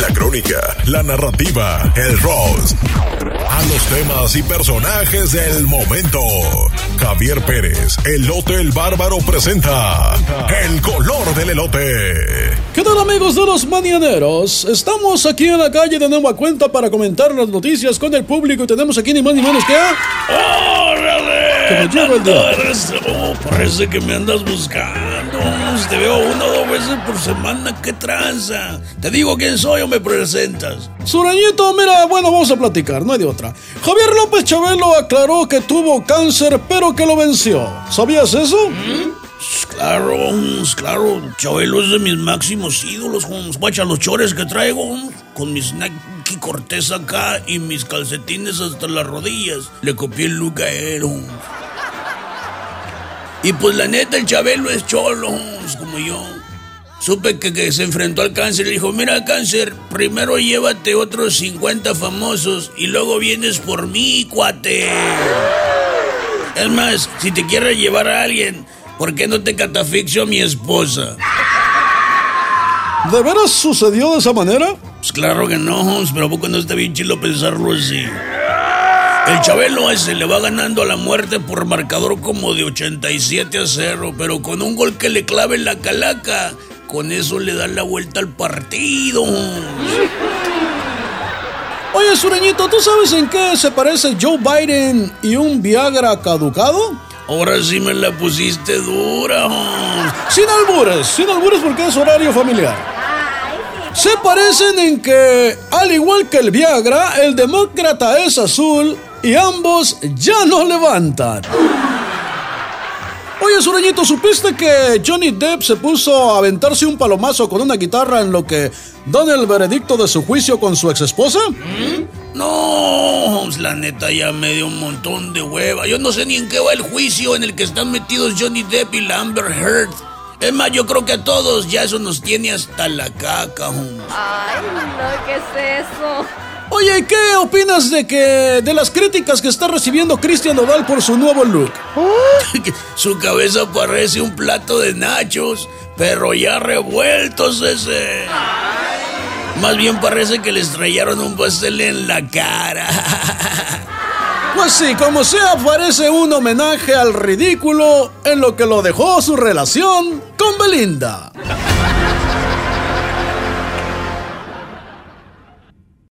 la crónica, la narrativa, el roast. A los temas y personajes del momento. Javier Pérez, Elote el Bárbaro presenta El color del elote. ¿Qué tal amigos de los mañaneros? Estamos aquí en la calle de nueva cuenta para comentar las noticias con el público y tenemos aquí ni más ni menos que a... ¡Órale! Que me lleva el diablo. Oh, parece que me andas buscando. Te veo una o dos veces por semana. ¿Qué tranza? Te digo quién soy o me presentas. Surañito, mira, bueno, vamos a platicar, no hay de otra. Javier López Chabelo aclaró que tuvo cáncer, pero que lo venció. ¿Sabías eso? Pues Claro, pues claro. Chabelo es de mis máximos ídolos. Guacha los chores que traigo. Con mis Nike Cortez acá y mis calcetines hasta las rodillas. Le copié el look a él. Y pues la neta, el Chabelo es cholo, Holmes, como yo. Supe que, que se enfrentó al cáncer y dijo, mira cáncer, primero llévate otros 50 famosos y luego vienes por mí, cuate. Es más, si te quieres llevar a alguien, ¿por qué no te catafixio a mi esposa? ¿De veras sucedió de esa manera? Pues claro que no, Holmes, pero ¿a poco no está bien chilo pensarlo así? El Chabelo ese le va ganando a la muerte por marcador como de 87 a 0, pero con un gol que le clave en la calaca, con eso le da la vuelta al partido. Oye, Sureñito, ¿tú sabes en qué se parece Joe Biden y un Viagra caducado? Ahora sí me la pusiste dura. Sin albures, sin albures porque es horario familiar. Se parecen en que, al igual que el Viagra, el demócrata es azul y ambos ya no levantan. Oye, Sureñito, ¿supiste que Johnny Depp se puso a aventarse un palomazo con una guitarra en lo que dan el veredicto de su juicio con su exesposa? No, Holmes, la neta ya me dio un montón de hueva. Yo no sé ni en qué va el juicio en el que están metidos Johnny Depp y la Amber Heard. Es más, yo creo que a todos ya eso nos tiene hasta la caca. Ay, no, ¿qué es eso? Oye, ¿qué opinas de que de las críticas que está recibiendo Cristian Nodal por su nuevo look? Su cabeza parece un plato de nachos, pero ya revueltos ese. Más bien parece que le estrellaron un pastel en la cara. Pues sí, como sea, parece un homenaje al ridículo en lo que lo dejó su relación con Belinda.